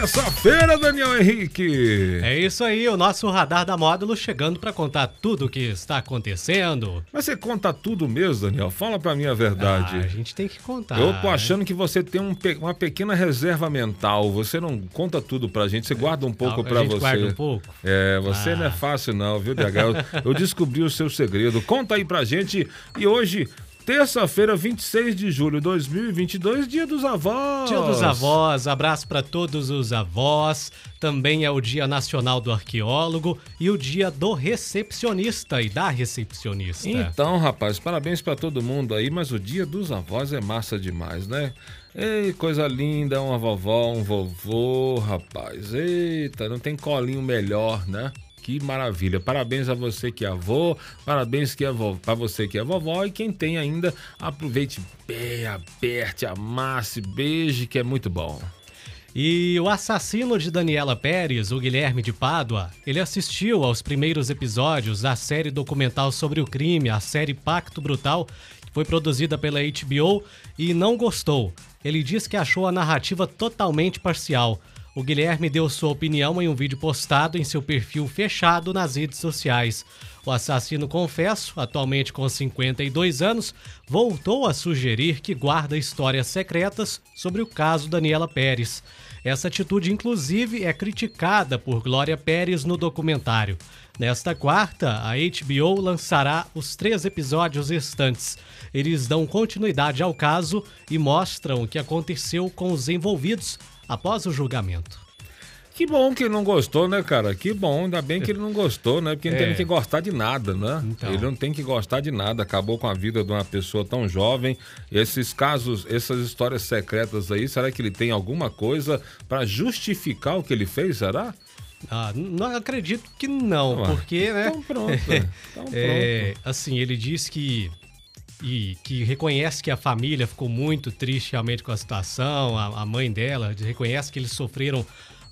terça-feira, Daniel Henrique! É isso aí, o nosso radar da módulo chegando para contar tudo o que está acontecendo. Mas você conta tudo mesmo, Daniel? Fala pra mim a Ah, verdade. a gente tem que contar. Eu tô né? achando que você tem um uma pequena reserva mental. Você não conta tudo pra gente, você guarda um pouco a pra gente você. guarda um pouco? É, você não é fácil não, viu, DH? Eu, eu descobri o seu segredo. Conta aí pra gente. E hoje, terça-feira, 26 de julho de 2022, dia dos avós. Dia dos avós, abraço para todos os avós. Também é o Dia Nacional do Arqueólogo e o Dia do Recepcionista e da Recepcionista. Então, rapaz, parabéns pra todo mundo aí, mas o dia dos avós é massa demais, né? Ei, coisa linda, uma vovó, um vovô, rapaz. Eita, não tem colinho melhor, né? Que maravilha. Parabéns a você que é avô, parabéns que é para você que é vovó e quem tem ainda, aproveite bem, aperte, amasse, beije, que é muito bom. E o assassino de Daniela Pérez, o Guilherme de Pádua, ele assistiu aos primeiros episódios da série documental sobre o crime, a série Pacto Brutal, que foi produzida pela HBO e não gostou. Ele diz que achou a narrativa totalmente parcial. O Guilherme deu sua opinião em um vídeo postado em seu perfil fechado nas redes sociais. O assassino, confesso, atualmente com 52 anos, voltou a sugerir que guarda histórias secretas sobre o caso Daniela Pérez. Essa atitude, inclusive, é criticada por Glória Pérez no documentário. Nesta quarta, a HBO lançará os três episódios restantes. Eles dão continuidade ao caso e mostram o que aconteceu com os envolvidos após o julgamento. Que bom que ele não gostou, né, cara? Que bom, ainda bem que ele não gostou, né? Porque não É. tem que gostar de nada, né? Então. Ele não tem que gostar de nada. Acabou com a vida de uma pessoa tão jovem. Esses casos, essas histórias secretas aí, será que ele tem alguma coisa pra justificar o que ele fez, será? Ah, não acredito que não, Ah, porque, né? Então pronto. Então pronto. É, assim, ele diz que e que reconhece que a família ficou muito triste realmente com a situação, a, a mãe dela reconhece que eles sofreram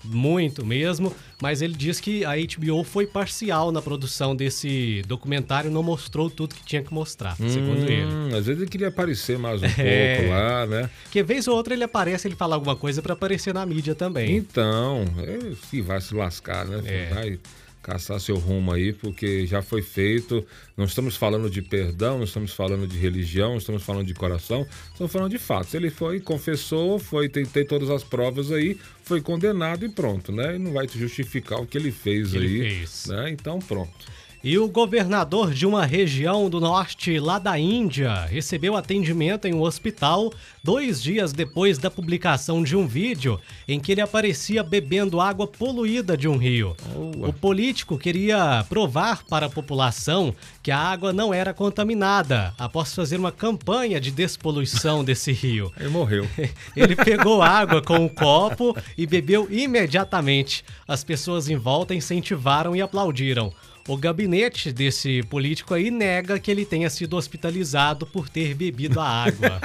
muito mesmo, mas ele diz que a HBO foi parcial na produção desse documentário, não mostrou tudo que tinha que mostrar, segundo ele. Hum, às vezes ele queria aparecer mais um É. pouco lá, né? Que vez ou outra ele aparece, ele fala alguma coisa pra aparecer na mídia também. Então, é, se vai se lascar, né? É. Vai caçar seu rumo aí, porque já foi feito. Não estamos falando de perdão, não estamos falando de religião, não estamos falando de coração, estamos falando de fatos. Ele foi, confessou, foi, tem, tem todas as provas aí, foi condenado e pronto, né? E não vai te justificar o que ele fez ele aí. fez. Né? Então, pronto. E o governador de uma região do norte lá da Índia recebeu atendimento em um hospital dois dias depois da publicação de um vídeo em que ele aparecia bebendo água poluída de um rio. O político queria provar para a população que a água não era contaminada após fazer uma campanha de despoluição desse rio. Aí morreu. Ele pegou água com o copo e bebeu imediatamente. As pessoas em volta incentivaram e aplaudiram. O gabinete desse político aí nega que ele tenha sido hospitalizado por ter bebido a água.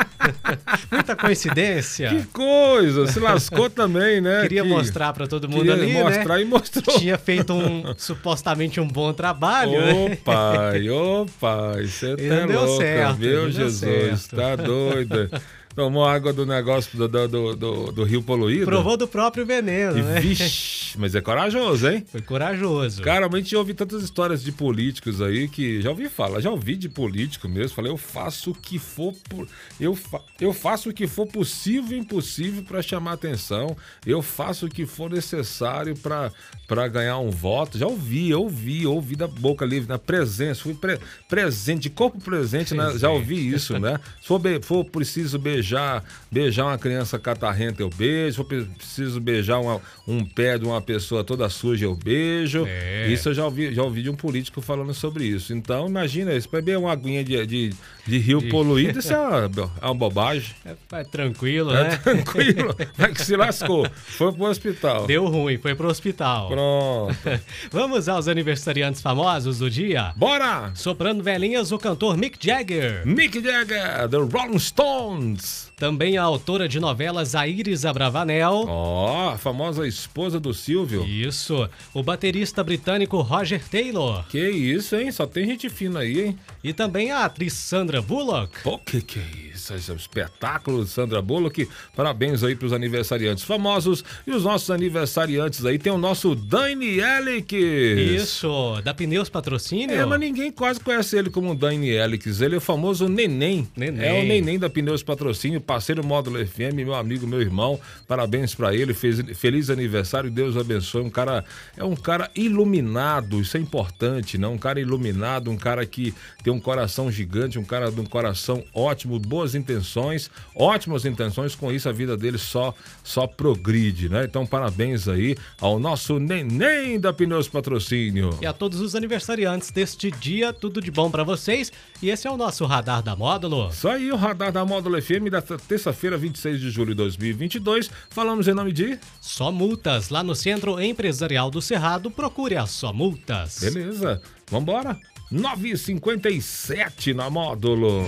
Muita coincidência. Que coisa! Se lascou também, né? Queria Que- mostrar pra todo mundo Queria ali, mostrar né? e mostrou. Tinha feito um supostamente um bom trabalho, né? Pai, ô pai, você E tá deu louco, certo, viu, deu Jesus? certo. Tá doido. Tomou água do negócio do, do, do, do- rio poluído? Provou do próprio veneno, E né? vixe, mas é corajoso, hein? Foi corajoso. Cara, mas a gente ouve tantas histórias de políticos aí que já ouvi falar, já ouvi de político mesmo. Falei, eu faço o que for, por- eu, fa... eu faço o que for possível e impossível para chamar atenção. Eu faço o que for necessário para ganhar um voto. Já ouvi, ouvi, ouvi da boca livre, na presença, fui pre- presente, de corpo presente, né? já ouvi isso, né? Se for, for preciso beijar, beijar uma criança catarrenta, eu beijo. Pre- preciso beijar uma- um pé de uma pessoa toda suja eu beijo. É. Isso eu já ouvi, já ouvi de um político falando sobre isso. Então, imagina, isso beber uma aguinha de, de, de rio poluído, isso é uma, é uma bobagem. É, é tranquilo, É né? tranquilo. É que se lascou. Foi pro hospital. Deu ruim, foi pro hospital. Pronto. Vamos aos aniversariantes famosos do dia. Bora! Soprando velhinhas, o cantor Mick Jagger. Mick Jagger, The Rolling Stones. Também a autora de novelas a Iris Abravanel. Ó, a famosa esposa do Silvio. Isso. O baterista britânico Roger Taylor. Que isso, hein? Só tem gente fina aí, hein? E também a atriz Sandra Bullock. Pô, que que é é um espetáculo, Sandra Bullock. Parabéns aí pros aniversariantes famosos. E os nossos aniversariantes aí tem o nosso Dani Elix. Isso. Da Pneus Patrocínio. É, mas ninguém quase conhece ele como Dani Elix. Ele é o famoso Neném. Neném. É o Neném da Pneus Patrocínio, parceiro Módulo FM, meu amigo, meu irmão. Parabéns pra ele. Fez, feliz aniversário. Deus abençoe. Um cara, é um cara iluminado. Isso é importante, não? Um cara iluminado, um cara que tem um coração gigante, um cara de um coração ótimo, boas intenções, ótimas intenções. Com isso, a vida dele só, só progride, né? Então, parabéns aí ao nosso Neném da Pneus Patrocínio. E a todos os aniversariantes deste dia, tudo de bom pra vocês. E esse é o nosso Radar da Módulo. Isso aí, o radar da Módulo FM da terça-feira, 26 de julho de 2022. Falamos em nome de. Só Multas, lá no Centro Empresarial do Cerrado, procure a Só Multas. Beleza, vambora. 9h57 na Módulo.